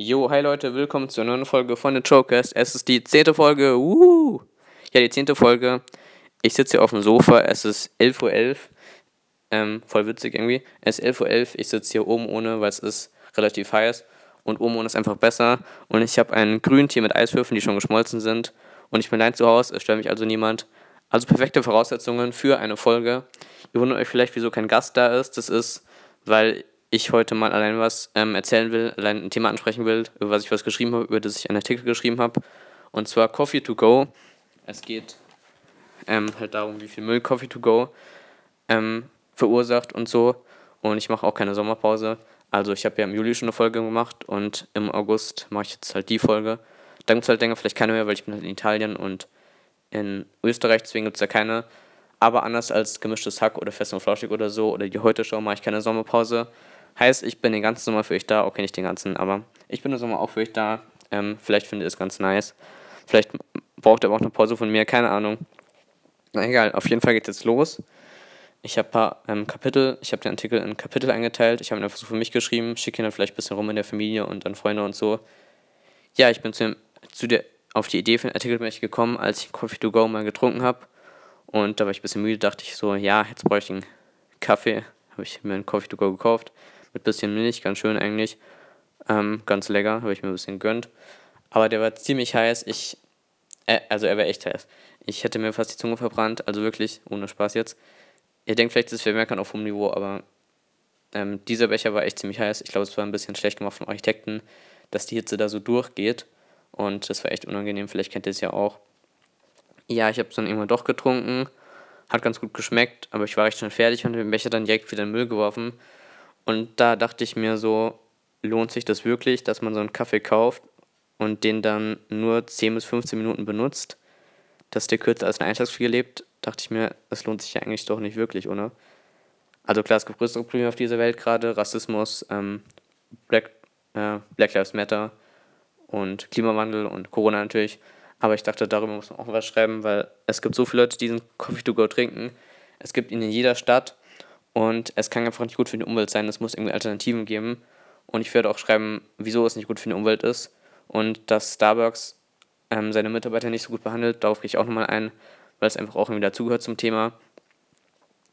Jo, hi Leute, willkommen zur neuen Folge von The Chokers. Es ist die zehnte Folge. Uh! Ja, die zehnte Folge. Ich sitze hier auf dem Sofa. Es ist 11.11 Uhr. Ähm, voll witzig irgendwie. Es ist 11.11 Uhr. Ich sitze hier oben ohne, weil es ist relativ heiß. Und oben ohne ist einfach besser. Und ich habe einen Grüntee mit Eiswürfeln, die schon geschmolzen sind. Und ich bin allein zu Hause. Es stört mich also niemand. Also perfekte Voraussetzungen für eine Folge. Ihr wundert euch vielleicht, wieso kein Gast da ist. Das ist, weil ich heute mal allein was ähm, erzählen will, allein ein Thema ansprechen will, über was ich was geschrieben habe, über das ich einen Artikel geschrieben habe. Und zwar Coffee to Go. Es geht ähm, halt darum, wie viel Müll Coffee to Go ähm, verursacht und so. Und ich mache auch keine Sommerpause. Also ich habe ja im Juli schon eine Folge gemacht und im August mache ich jetzt halt die Folge. Dann gibt es halt länger vielleicht keine mehr, weil ich bin halt in Italien und in Österreich, deswegen gibt es ja keine. Aber anders als gemischtes Hack oder Fest und Flauschig oder so oder die Heute-Show mache ich keine Sommerpause. Heißt, ich bin den ganzen Sommer für euch da. Okay, nicht den ganzen, aber ich bin den Sommer auch für euch da. Ähm, vielleicht findet ihr es ganz nice. Vielleicht braucht ihr aber auch eine Pause von mir, keine Ahnung. Na egal, auf jeden Fall geht es jetzt los. Ich habe ein paar ähm, Kapitel, ich habe den Artikel in Kapitel eingeteilt. Ich habe ihn einfach so für mich geschrieben, schicke ihn dann vielleicht ein bisschen rum in der Familie und dann Freunde und so. Ja, ich bin zu, zu der, auf die Idee für den Artikel gekommen, als ich Coffee to Go mal getrunken habe. Und da war ich ein bisschen müde, dachte ich so, ja, jetzt brauche ich einen Kaffee. Habe ich mir einen Coffee to Go gekauft. Mit bisschen Milch, ganz schön eigentlich. Ähm, ganz lecker, habe ich mir ein bisschen gegönnt. Aber der war ziemlich heiß. Ich, äh, also er war echt heiß. Ich hätte mir fast die Zunge verbrannt, also wirklich, ohne Spaß jetzt. Ihr denkt vielleicht, das wäre meckern auf hohem Niveau, aber ähm, dieser Becher war echt ziemlich heiß. Ich glaube, es war ein bisschen schlecht gemacht von Architekten, dass die Hitze da so durchgeht. Und das war echt unangenehm. Vielleicht kennt ihr es ja auch. Ja, ich habe es dann irgendwann doch getrunken. Hat ganz gut geschmeckt, aber ich war recht schnell fertig und habe den Becher dann direkt wieder in den Müll geworfen. Und da dachte ich mir so, lohnt sich das wirklich, dass man so einen Kaffee kauft und den dann nur 10 bis 15 Minuten benutzt, dass der kürzer als eine Eintagsfliege lebt, dachte ich mir, das lohnt sich ja eigentlich doch nicht wirklich, oder? Also klar, es gibt größere Probleme auf dieser Welt gerade, Rassismus, ähm, Black, äh, Black Lives Matter und Klimawandel und Corona natürlich. Aber ich dachte, darüber muss man auch was schreiben, weil es gibt so viele Leute, die diesen Coffee to go trinken. Es gibt ihn in jeder Stadt und es kann einfach nicht gut für die Umwelt sein. Es muss irgendwie Alternativen geben. Und ich werde auch schreiben, wieso es nicht gut für die Umwelt ist und dass Starbucks ähm, seine Mitarbeiter nicht so gut behandelt. Darauf gehe ich auch nochmal ein, weil es einfach auch irgendwie dazugehört zum Thema.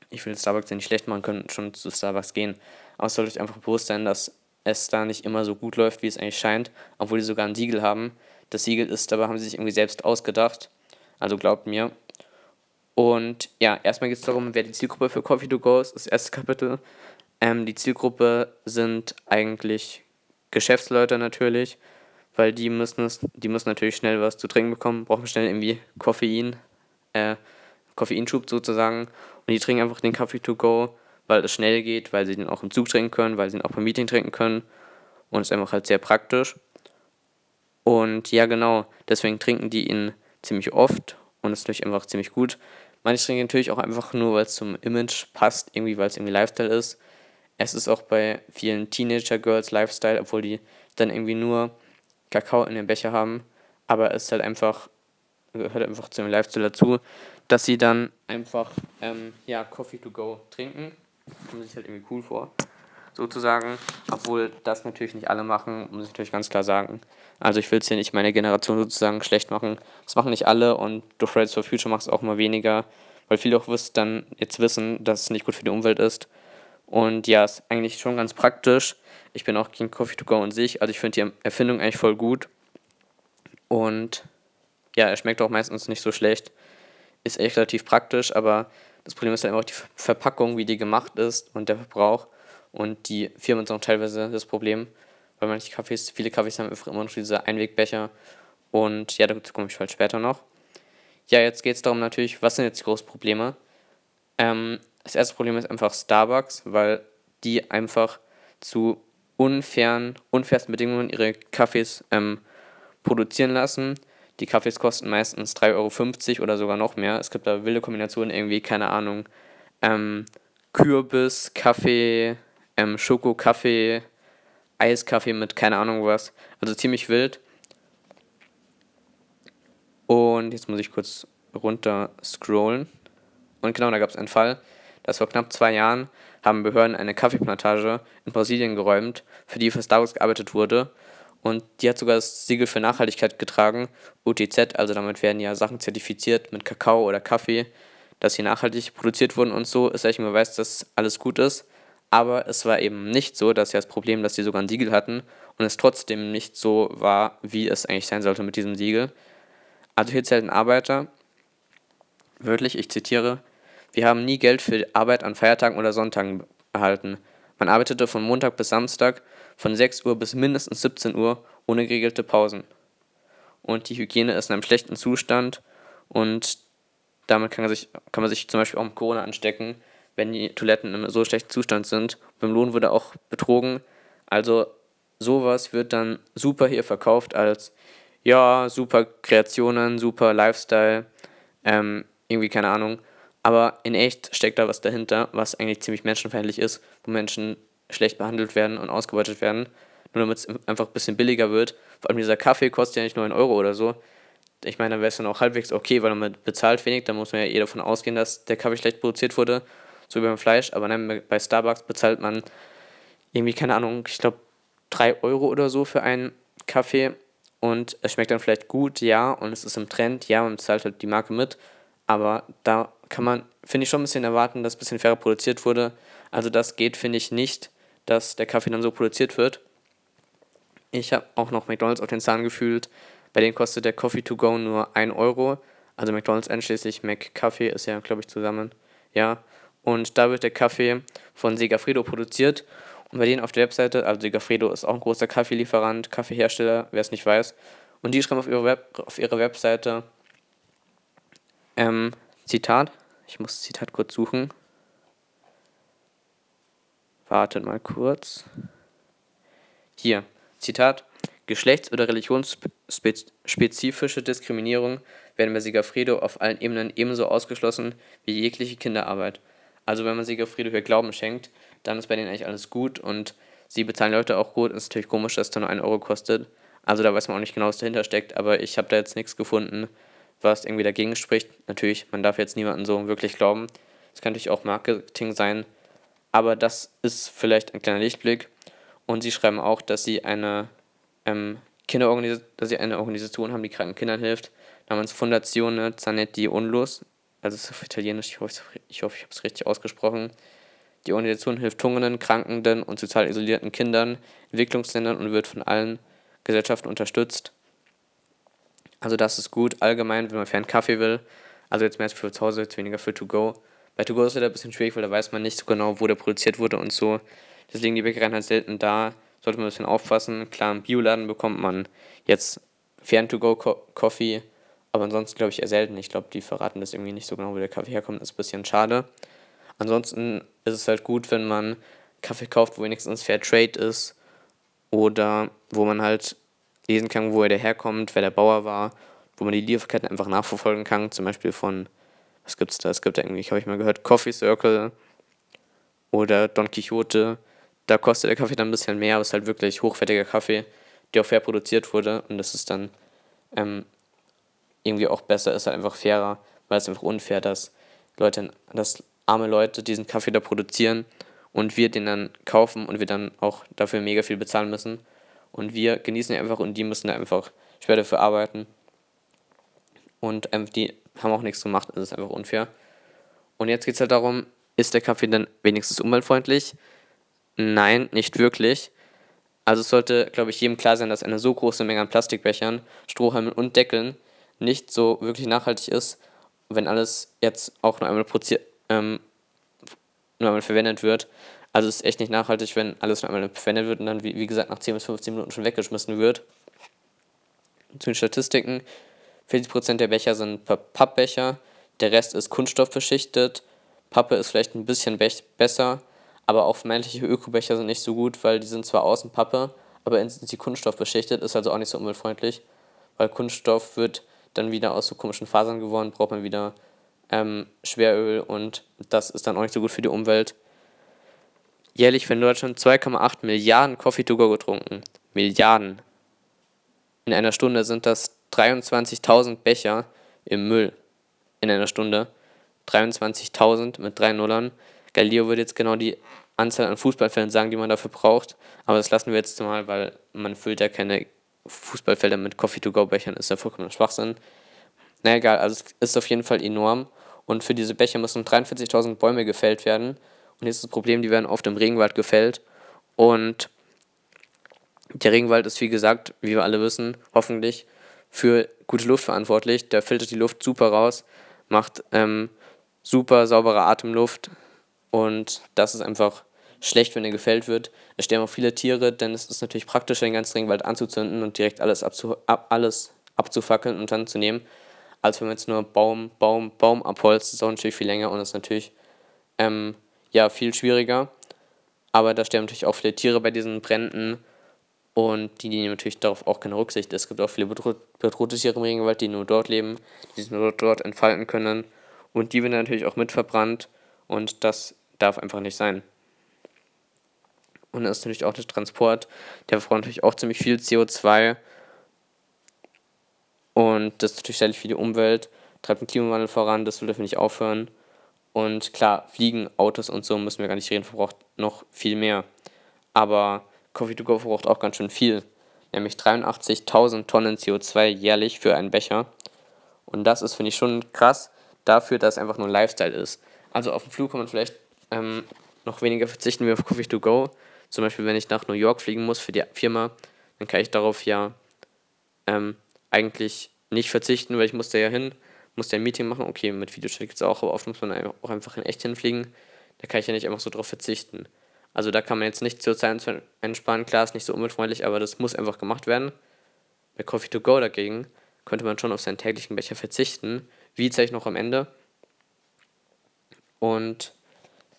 Ich will Starbucks ja nicht schlecht machen, können schon zu Starbucks gehen. Aber es sollte euch einfach bewusst sein, dass es da nicht immer so gut läuft, wie es eigentlich scheint, obwohl die sogar ein Siegel haben. Das Siegel ist, aber haben sie sich irgendwie selbst ausgedacht. Also glaubt mir. Und ja, erstmal geht es darum, wer die Zielgruppe für Coffee to Go ist, das erste Kapitel. Ähm, die Zielgruppe sind eigentlich Geschäftsleute natürlich, weil die müssen, es, die müssen natürlich schnell was zu trinken bekommen, brauchen schnell irgendwie Koffein, äh, Koffeinschub sozusagen. Und die trinken einfach den Kaffee to go, weil es schnell geht, weil sie den auch im Zug trinken können, weil sie ihn auch beim Meeting trinken können. Und es ist einfach halt sehr praktisch. Und ja, genau, deswegen trinken die ihn ziemlich oft und es ist natürlich einfach ziemlich gut. Manche trinken natürlich auch einfach nur, weil es zum Image passt, irgendwie, weil es irgendwie Lifestyle ist. Es ist auch bei vielen Teenager-Girls Lifestyle, obwohl die dann irgendwie nur Kakao in dem Becher haben. Aber es ist halt einfach, gehört einfach zu dem Lifestyle dazu, dass sie dann einfach, ähm, ja, Coffee to go trinken. Kommt sich halt irgendwie cool vor sozusagen. Obwohl das natürlich nicht alle machen, muss ich natürlich ganz klar sagen. Also ich will es hier nicht meine Generation sozusagen schlecht machen. Das machen nicht alle und durch Fridays for Future macht es auch immer weniger, weil viele auch wisst, dann jetzt wissen, dass es nicht gut für die Umwelt ist. Und ja, ist eigentlich schon ganz praktisch. Ich bin auch gegen Coffee to go und sich. Also ich finde die Erfindung eigentlich voll gut. Und ja, er schmeckt auch meistens nicht so schlecht. Ist echt relativ praktisch, aber das Problem ist halt immer auch die Verpackung, wie die gemacht ist und der Verbrauch. Und die Firmen sind auch teilweise das Problem, weil manche Kaffees, viele Kaffees haben immer noch diese Einwegbecher. Und ja, dazu komme ich halt später noch. Ja, jetzt geht es darum natürlich, was sind jetzt die großen Probleme? Ähm, das erste Problem ist einfach Starbucks, weil die einfach zu unfairen, unfairsten Bedingungen ihre Kaffees ähm, produzieren lassen. Die Kaffees kosten meistens 3,50 Euro oder sogar noch mehr. Es gibt da wilde Kombinationen, irgendwie, keine Ahnung, ähm, Kürbis, Kaffee, ähm, Schoko, Kaffee, Eiskaffee mit keine Ahnung was. Also ziemlich wild. Und jetzt muss ich kurz runter scrollen. Und genau, da gab es einen Fall, dass vor knapp zwei Jahren haben Behörden eine Kaffeeplantage in Brasilien geräumt, für die für Starbucks gearbeitet wurde. Und die hat sogar das Siegel für Nachhaltigkeit getragen, UTZ, also damit werden ja Sachen zertifiziert mit Kakao oder Kaffee, dass sie nachhaltig produziert wurden und so, ist eigentlich man weiß, dass alles gut ist. Aber es war eben nicht so, dass ja das Problem, dass sie sogar ein Siegel hatten und es trotzdem nicht so war, wie es eigentlich sein sollte mit diesem Siegel. Also hier zählt ein Arbeiter, wörtlich, ich zitiere, wir haben nie Geld für Arbeit an Feiertagen oder Sonntagen erhalten. Man arbeitete von Montag bis Samstag von 6 Uhr bis mindestens 17 Uhr ohne geregelte Pausen. Und die Hygiene ist in einem schlechten Zustand und damit kann, sich, kann man sich zum Beispiel auch mit Corona anstecken, wenn die Toiletten in so schlechten Zustand sind. Beim Lohn wurde auch betrogen. Also sowas wird dann super hier verkauft als ja, super Kreationen, super Lifestyle, ähm, irgendwie keine Ahnung. Aber in echt steckt da was dahinter, was eigentlich ziemlich menschenfeindlich ist, wo Menschen schlecht behandelt werden und ausgebeutet werden, nur damit es einfach ein bisschen billiger wird. Vor allem dieser Kaffee kostet ja nicht 9 Euro oder so. Ich meine, dann wäre es dann auch halbwegs okay, weil man bezahlt wenig, da muss man ja eh davon ausgehen, dass der Kaffee schlecht produziert wurde, so wie beim Fleisch. Aber nein, bei Starbucks bezahlt man irgendwie, keine Ahnung, ich glaube 3 Euro oder so für einen Kaffee und es schmeckt dann vielleicht gut, ja, und es ist im Trend, ja, man zahlt halt die Marke mit, aber da kann man, finde ich, schon ein bisschen erwarten, dass ein bisschen fairer produziert wurde. Also das geht, finde ich, nicht, dass der Kaffee dann so produziert wird. Ich habe auch noch McDonalds auf den Zahn gefühlt. Bei denen kostet der Coffee to go nur 1 Euro. Also McDonalds einschließlich McCaffee ist ja, glaube ich, zusammen. Ja. Und da wird der Kaffee von Segafredo produziert. Und bei denen auf der Webseite, also Segafredo ist auch ein großer Kaffeelieferant, Kaffeehersteller, wer es nicht weiß. Und die schreiben auf ihre, Web, auf Webseite, ähm, Zitat, ich muss das Zitat kurz suchen. Wartet mal kurz. Hier, Zitat. Geschlechts- oder religionsspezifische Diskriminierung werden bei Sigafredo auf allen Ebenen ebenso ausgeschlossen wie jegliche Kinderarbeit. Also wenn man Sigafredo hier Glauben schenkt, dann ist bei denen eigentlich alles gut und sie bezahlen Leute auch gut. Ist natürlich komisch, dass es nur 1 Euro kostet. Also da weiß man auch nicht genau, was dahinter steckt, aber ich habe da jetzt nichts gefunden, was irgendwie dagegen spricht. Natürlich, man darf jetzt niemanden so wirklich glauben. Es kann natürlich auch Marketing sein, aber das ist vielleicht ein kleiner Lichtblick. Und sie schreiben auch, dass sie eine ähm, Kinderorganisation, dass sie eine Organisation haben, die kranken Kindern hilft, namens Fondazione Zanetti Unlos. Also es ist auf Italienisch, ich hoffe, ich, hoffe, ich habe es richtig ausgesprochen. Die Organisation hilft Hungernden, Krankenden und sozial isolierten Kindern in Entwicklungsländern und wird von allen Gesellschaften unterstützt. Also das ist gut. Allgemein, wenn man fern Kaffee will, also jetzt mehr für zu Hause, jetzt weniger für To Go. Bei To Go ist es wieder ein bisschen schwierig, weil da weiß man nicht so genau, wo der produziert wurde und so. Deswegen die Bäckereien halt selten da. Sollte man ein bisschen aufpassen. Klar, im Bioladen bekommt man jetzt fern To Go Coffee, aber ansonsten glaube ich eher selten. Ich glaube, die verraten das irgendwie nicht so genau, wo der Kaffee herkommt. Das ist ein bisschen schade. Ansonsten ist es halt gut, wenn man Kaffee kauft, wo wenigstens Fair Trade ist oder wo man halt lesen kann, wo er herkommt, wer der Bauer war, wo man die Lieferketten einfach nachverfolgen kann, zum Beispiel von, was gibt's da? Es gibt irgendwie, habe ich mal gehört, Coffee Circle oder Don Quixote. Da kostet der Kaffee dann ein bisschen mehr, aber es ist halt wirklich hochwertiger Kaffee, der auch fair produziert wurde und das ist dann ähm, irgendwie auch besser, ist halt einfach fairer, weil es einfach unfair, dass Leute, dass arme Leute diesen Kaffee da produzieren und wir den dann kaufen und wir dann auch dafür mega viel bezahlen müssen. Und wir genießen ihn einfach und die müssen da einfach schwer dafür arbeiten. Und die haben auch nichts gemacht, das ist einfach unfair. Und jetzt geht es halt darum, ist der Kaffee dann wenigstens umweltfreundlich? Nein, nicht wirklich. Also es sollte, glaube ich, jedem klar sein, dass eine so große Menge an Plastikbechern, Strohhalmen und Deckeln nicht so wirklich nachhaltig ist, wenn alles jetzt auch nur einmal ähm, nur einmal verwendet wird. Also es ist echt nicht nachhaltig, wenn alles nur einmal verwendet wird und dann, wie, wie gesagt, nach 10 bis 15 Minuten schon weggeschmissen wird. Zu den Statistiken, 40% der Becher sind Pappbecher, der Rest ist kunststoffbeschichtet. Pappe ist vielleicht ein bisschen be besser, aber auch vermeintliche Ökobecher sind nicht so gut, weil die sind zwar außen Pappe, aber innen sind sie kunststoffbeschichtet, ist also auch nicht so umweltfreundlich, weil Kunststoff wird dann wieder aus so komischen Fasern geworden, braucht man wieder ähm, Schweröl und das ist dann auch nicht so gut für die Umwelt. Jährlich wird in Deutschland 2,8 Milliarden Coffee to go getrunken. Milliarden. In einer Stunde sind das 23.000 Becher im Müll. In einer Stunde. 23.000 mit drei Nullern. Galileo würde jetzt genau die Anzahl an Fußballfällen sagen, die man dafür braucht. Aber das lassen wir jetzt mal, weil man füllt ja keine Fußballfelder mit Coffee-to-go-Bechern ist ja vollkommener Schwachsinn. Na egal, also es ist auf jeden Fall enorm. Und für diese Becher müssen 43.000 Bäume gefällt werden. Und jetzt ist das Problem, die werden oft im Regenwald gefällt. Und der Regenwald ist, wie gesagt, wie wir alle wissen, hoffentlich für gute Luft verantwortlich. Der filtert die Luft super raus, macht ähm, super saubere Atemluft. Und das ist einfach schlecht, wenn er gefällt wird. Es sterben auch viele Tiere, denn es ist natürlich praktischer, den ganzen Regenwald anzuzünden und direkt alles, abzu ab, alles abzufackeln und dann zu nehmen, als wenn man jetzt nur Baum, Baum, Baum abholzt. Das dauert natürlich viel länger und ist natürlich ähm, ja, viel schwieriger. Aber da sterben natürlich auch viele Tiere bei diesen Bränden und die nehmen natürlich darauf auch keine Rücksicht. Es gibt auch viele bedrohte Tiere im Regenwald, die nur dort leben, die sich nur dort entfalten können. Und die werden natürlich auch mit verbrannt. Und das darf einfach nicht sein. Und dann ist natürlich auch der Transport, der verbraucht natürlich auch ziemlich viel CO2. Und das ist natürlich schädlich für die Umwelt, treibt den Klimawandel voran, das will dürfen nicht aufhören. Und klar, Fliegen, Autos und so müssen wir gar nicht reden, verbraucht noch viel mehr. Aber Coffee-to-go verbraucht auch ganz schön viel, nämlich 83.000 Tonnen CO2 jährlich für einen Becher. Und das ist, finde ich, schon krass dafür, dass es einfach nur ein Lifestyle ist. Also auf dem Flug kann man vielleicht ähm, noch weniger verzichten wie auf Coffee-to-go. Zum Beispiel, wenn ich nach New York fliegen muss für die Firma, dann kann ich darauf ja ähm, eigentlich nicht verzichten, weil ich musste ja hin, musste ja ein Meeting machen. Okay, mit Videochat gibt es auch, aber oft muss man auch einfach in echt hinfliegen. Da kann ich ja nicht einfach so drauf verzichten. Also da kann man jetzt nicht CO2 einsparen, klar, ist nicht so umweltfreundlich, aber das muss einfach gemacht werden. Bei Coffee to Go dagegen könnte man schon auf seinen täglichen Becher verzichten, wie zeige ich noch am Ende. Und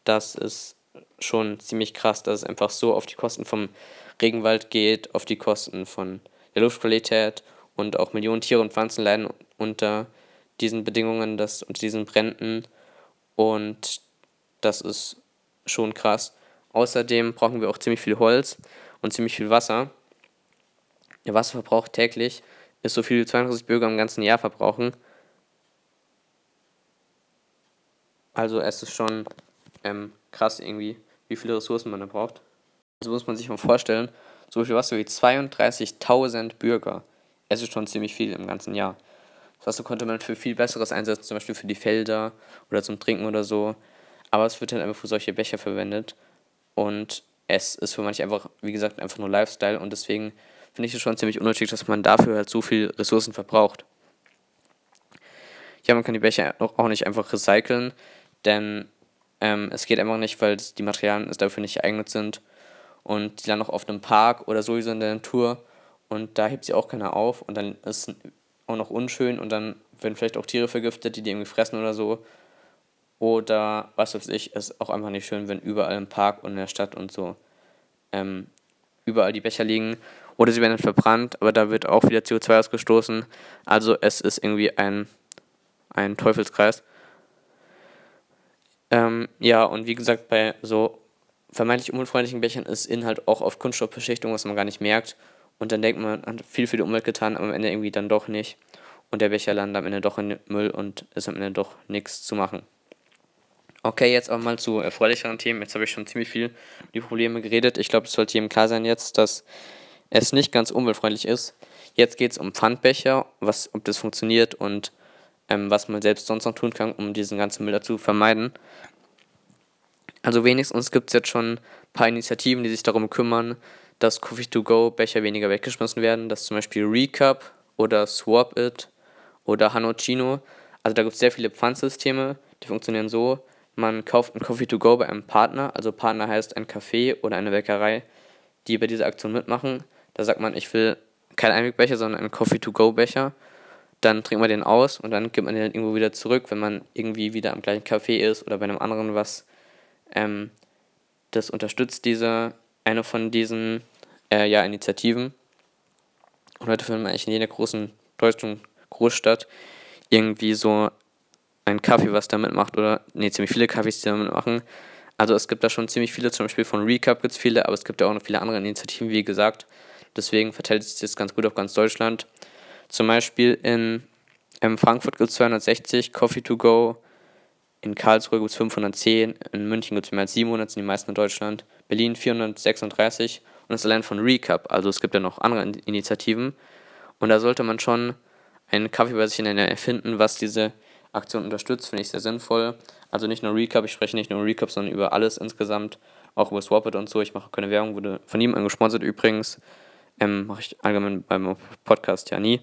das ist schon ziemlich krass, dass es einfach so auf die Kosten vom Regenwald geht, auf die Kosten von der Luftqualität und auch Millionen Tiere und Pflanzen leiden unter diesen Bedingungen, das, unter diesen Bränden. Und das ist schon krass. Außerdem brauchen wir auch ziemlich viel Holz und ziemlich viel Wasser. Der Wasserverbrauch täglich ist so viel wie 32 Bürger im ganzen Jahr verbrauchen. Also es ist schon ähm, krass irgendwie, wie viele Ressourcen man da braucht. Also muss man sich mal vorstellen, so viel Wasser wie 32.000 Bürger. Es ist schon ziemlich viel im ganzen Jahr. Das Wasser konnte man für viel Besseres einsetzen, zum Beispiel für die Felder oder zum Trinken oder so. Aber es wird halt einfach für solche Becher verwendet. Und es ist für manche einfach, wie gesagt, einfach nur Lifestyle und deswegen finde ich es schon ziemlich unnötig, dass man dafür halt so viel Ressourcen verbraucht. Ja, man kann die Becher auch nicht einfach recyceln, denn ähm, es geht einfach nicht, weil die Materialien dafür nicht geeignet sind und die landen auch auf einem Park oder sowieso in der Natur und da hebt sie auch keiner auf und dann ist es auch noch unschön und dann werden vielleicht auch Tiere vergiftet, die die irgendwie fressen oder so oder was weiß ich, ist auch einfach nicht schön, wenn überall im Park und in der Stadt und so ähm, überall die Becher liegen. Oder sie werden dann verbrannt, aber da wird auch wieder CO2 ausgestoßen. Also es ist irgendwie ein, ein Teufelskreis. Ähm, ja, und wie gesagt, bei so vermeintlich umweltfreundlichen Bechern ist Inhalt auch auf Kunststoffbeschichtung, was man gar nicht merkt. Und dann denkt man, hat viel für die Umwelt getan, aber am Ende irgendwie dann doch nicht. Und der Becher landet am Ende doch in Müll und ist am Ende doch nichts zu machen. Okay, jetzt auch mal zu erfreulicheren Themen. Jetzt habe ich schon ziemlich viel über die Probleme geredet. Ich glaube, es sollte jedem klar sein jetzt, dass es nicht ganz umweltfreundlich ist. Jetzt geht es um Pfandbecher, was, ob das funktioniert und ähm, was man selbst sonst noch tun kann, um diesen ganzen Müll zu vermeiden. Also wenigstens gibt es jetzt schon ein paar Initiativen, die sich darum kümmern, dass Coffee-to-Go-Becher weniger weggeschmissen werden. Das ist zum Beispiel Recap oder Swap It oder Hanochino. Also da gibt es sehr viele Pfandsysteme, die funktionieren so, man kauft ein Coffee to go bei einem Partner, also Partner heißt ein Café oder eine Bäckerei, die bei dieser Aktion mitmachen. Da sagt man, ich will keinen Einwegbecher, sondern einen Coffee to go Becher. Dann trinkt man den aus und dann gibt man den irgendwo wieder zurück, wenn man irgendwie wieder am gleichen Café ist oder bei einem anderen was. Ähm, das unterstützt diese, eine von diesen äh, ja, Initiativen. Und heute findet man eigentlich in jeder großen deutschen Großstadt irgendwie so ein Kaffee, was damit macht, oder nee, ziemlich viele Kaffees, die damit machen. Also es gibt da schon ziemlich viele, zum Beispiel von Recap gibt es viele, aber es gibt ja auch noch viele andere Initiativen, wie gesagt. Deswegen verteilt sich das ganz gut auf ganz Deutschland. Zum Beispiel in, in Frankfurt gibt es 260 Coffee to go, in Karlsruhe gibt es 510, in München gibt es mehr als 700, sind die meisten in Deutschland, Berlin 436 Und das allein von Recap. Also es gibt ja noch andere Initiativen. Und da sollte man schon einen Kaffee bei sich in der Nähe erfinden, was diese Aktion unterstützt, finde ich sehr sinnvoll. Also nicht nur Recap, ich spreche nicht nur Recap, sondern über alles insgesamt, auch über Swapit und so. Ich mache keine Werbung, wurde von ihm angesponsert übrigens. Ähm, mache ich allgemein beim Podcast ja nie.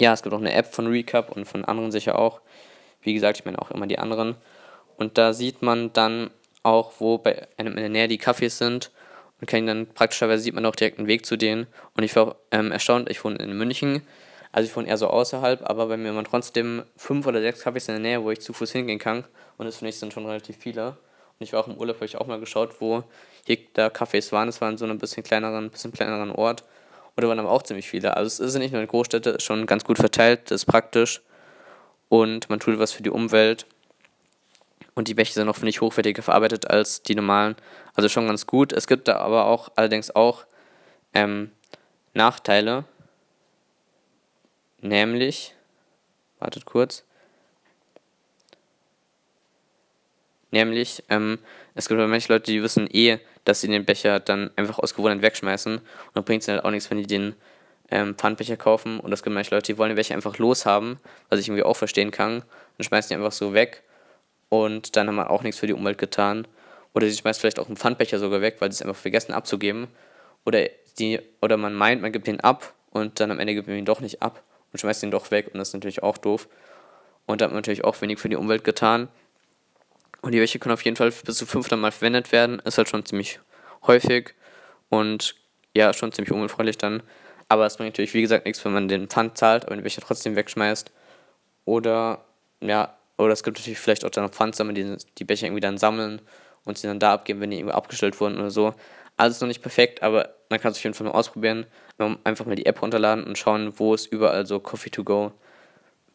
Ja, es gibt auch eine App von Recap und von anderen sicher auch. Wie gesagt, ich meine auch immer die anderen. Und da sieht man dann auch, wo bei einem in der Nähe die Cafés sind und kann dann praktischerweise sieht man auch direkt einen Weg zu denen. Und ich war ähm, erstaunt, ich wohne in München, also ich wohne eher so außerhalb, aber bei mir waren trotzdem fünf oder sechs Cafés in der Nähe, wo ich zu Fuß hingehen kann. Und das finde ich sind schon relativ viele. Und ich war auch im Urlaub, habe ich auch mal geschaut, wo hier da Cafés waren. Es war in so einem bisschen kleineren, bisschen kleineren Ort. Und da waren aber auch ziemlich viele. Also es ist nicht nur in Großstädte, ist schon ganz gut verteilt, das ist praktisch. Und man tut was für die Umwelt. Und die Bäche sind auch, finde ich, hochwertiger verarbeitet als die normalen. Also schon ganz gut. Es gibt da aber auch allerdings auch ähm, Nachteile. Nämlich, wartet kurz. Nämlich, ähm, es gibt manche Leute, die wissen eh, dass sie den Becher dann einfach aus Gewohnheit wegschmeißen. Und dann bringt es halt auch nichts, wenn die den ähm, Pfandbecher kaufen. Und es gibt manche Leute, die wollen den Becher einfach loshaben, was ich irgendwie auch verstehen kann. Und schmeißen die einfach so weg. Und dann haben wir auch nichts für die Umwelt getan. Oder sie schmeißt vielleicht auch einen Pfandbecher sogar weg, weil sie es einfach vergessen abzugeben. Oder, die, oder man meint, man gibt den ab und dann am Ende gibt man ihn doch nicht ab und schmeißt ihn doch weg. Und das ist natürlich auch doof. Und da hat man natürlich auch wenig für die Umwelt getan. Und die Wäsche können auf jeden Fall bis zu 500 Mal verwendet werden. Ist halt schon ziemlich häufig und ja, schon ziemlich umweltfreundlich dann. Aber es bringt natürlich, wie gesagt, nichts, wenn man den Pfand zahlt, aber den Becher trotzdem wegschmeißt. Oder, ja, oder es gibt natürlich vielleicht auch dann noch Pfandsammler, die die Becher irgendwie dann sammeln und sie dann da abgeben, wenn die irgendwie abgestellt wurden oder so. Alles noch nicht perfekt, aber man kann es auf jeden Fall mal ausprobieren. Einfach mal die App runterladen und schauen, wo es überall so Coffee to go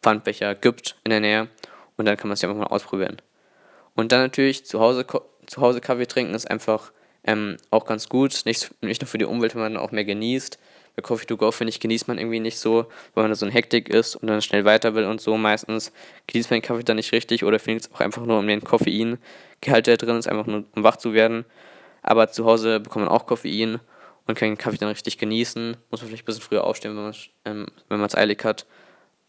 Pfandbecher gibt in der Nähe. Und dann kann man es ja einfach mal ausprobieren. Und dann natürlich zu Hause, zu Hause Kaffee trinken ist einfach ähm, auch ganz gut. Nicht, nicht nur für die Umwelt, wenn man auch mehr genießt. Bei Coffee to Go, finde ich, genießt man irgendwie nicht so, weil man da so in Hektik ist und dann schnell weiter will und so. Meistens genießt man den Kaffee dann nicht richtig oder findet es auch einfach nur um den Koffeingehalt, der drin ist, einfach nur um wach zu werden. Aber zu Hause bekommt man auch Koffein und kann den Kaffee dann richtig genießen. Muss man vielleicht ein bisschen früher aufstehen, wenn man ähm, es eilig hat.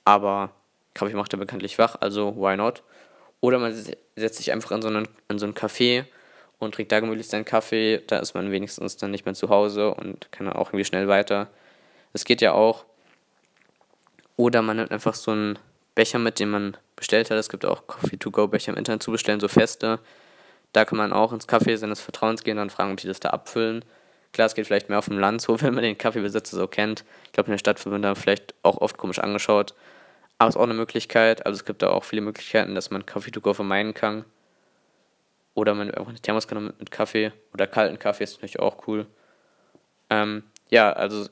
Aber Kaffee macht ja bekanntlich wach, also why not? Oder man setzt sich einfach in so einen, in so einen Café und trinkt da gemütlich seinen Kaffee. Da ist man wenigstens dann nicht mehr zu Hause und kann dann auch irgendwie schnell weiter. Das geht ja auch. Oder man nimmt einfach so einen Becher mit, den man bestellt hat. Es gibt auch Coffee-to-go-Becher im Internet zu bestellen, so feste. Da kann man auch ins Café seines Vertrauens gehen und fragen, ob die das da abfüllen. Klar, es geht vielleicht mehr auf dem Land so, wenn man den Kaffeebesitzer so kennt. Ich glaube, in der Stadt wird man da vielleicht auch oft komisch angeschaut. Aber es ist auch eine Möglichkeit. Also es gibt da auch viele Möglichkeiten, dass man Kaffee to go vermeiden kann. Oder man einfach eine Thermoskanne mit, mit Kaffee oder kalten Kaffee ist natürlich auch cool. Ähm, ja, also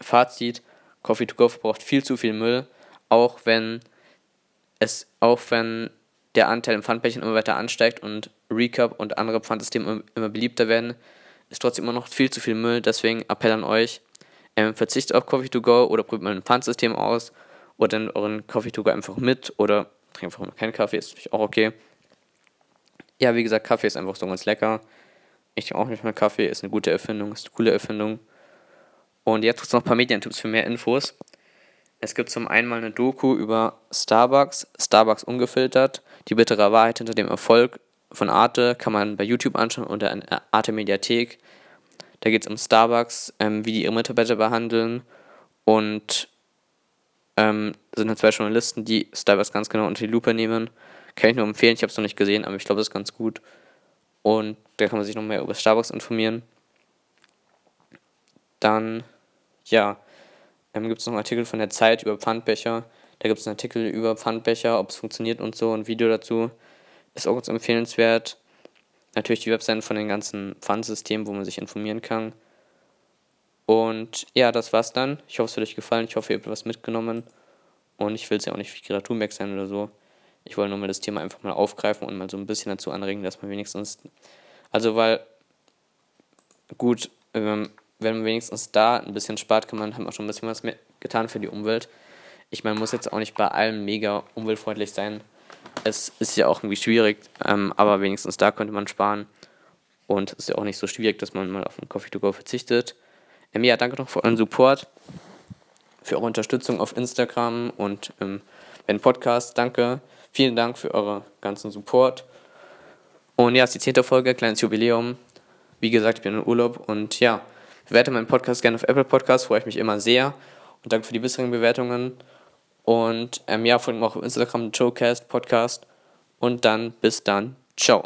Fazit, Coffee to go verbraucht viel zu viel Müll, auch wenn es, auch wenn der Anteil im Pfandbällchen immer weiter ansteigt und Recap und andere Pfandsysteme immer, beliebter werden, ist trotzdem immer noch viel zu viel Müll. Deswegen Appell an euch, ähm, verzichtet auf Coffee to go oder probiert mal ein Pfandsystem aus oder dann euren Coffee to go einfach mit oder trinkt einfach keinen Kaffee, ist natürlich auch okay. Ja, wie gesagt, Kaffee ist einfach so ganz lecker. Ich trinke auch nicht mehr Kaffee, ist eine gute Erfindung, ist eine coole Erfindung. Und jetzt gibt es noch ein paar Medientipps für mehr Infos. Es gibt zum einen mal eine Doku über Starbucks, Starbucks ungefiltert, die bittere Wahrheit hinter dem Erfolg von Arte, kann man bei YouTube anschauen unter Arte Mediathek. Da geht es um Starbucks, ähm, wie die ihre Mitarbeiter behandeln und ähm, sind halt zwei Journalisten, die Starbucks ganz genau unter die Lupe nehmen. Kann ich nur empfehlen, ich habe es noch nicht gesehen, aber ich glaube, das ist ganz gut. Und da kann man sich noch mehr über Starbucks informieren. Dann, ja, ähm, gibt es noch einen Artikel von der Zeit über Pfandbecher. Da gibt es einen Artikel über Pfandbecher, ob es funktioniert und so, ein Video dazu. Ist auch ganz empfehlenswert. Natürlich die Webseiten von den ganzen Pfandsystemen, wo man sich informieren kann. Und ja, das war's dann. Ich hoffe, es hat euch gefallen. Ich hoffe, ihr habt was mitgenommen. Und ich will es ja auch nicht wie Greta Thunberg sein oder so. Ich wollte nur mal das Thema einfach mal aufgreifen und mal so ein bisschen dazu anregen, dass man wenigstens. Also, weil. Gut, wenn man wenigstens da ein bisschen spart, kann man, hat man schon ein bisschen was getan für die Umwelt. Ich meine, muss jetzt auch nicht bei allem mega umweltfreundlich sein. Es ist ja auch irgendwie schwierig, ähm, aber wenigstens da könnte man sparen. Und es ist ja auch nicht so schwierig, dass man mal auf ein Coffee to Go verzichtet. Ähm, ja, danke noch für euren Support, für eure Unterstützung auf Instagram und ähm, beim Podcast. Danke. Vielen Dank für euren ganzen Support. Und ja, es ist die zehnte Folge, kleines Jubiläum. Wie gesagt, ich bin in Urlaub und ja, bewerte meinen Podcast gerne auf Apple Podcasts, freue ich mich immer sehr. Und danke für die bisherigen Bewertungen. Und ähm, ja, folgt mir auch auf Instagram, Joecast Podcast. Und dann bis dann. Ciao.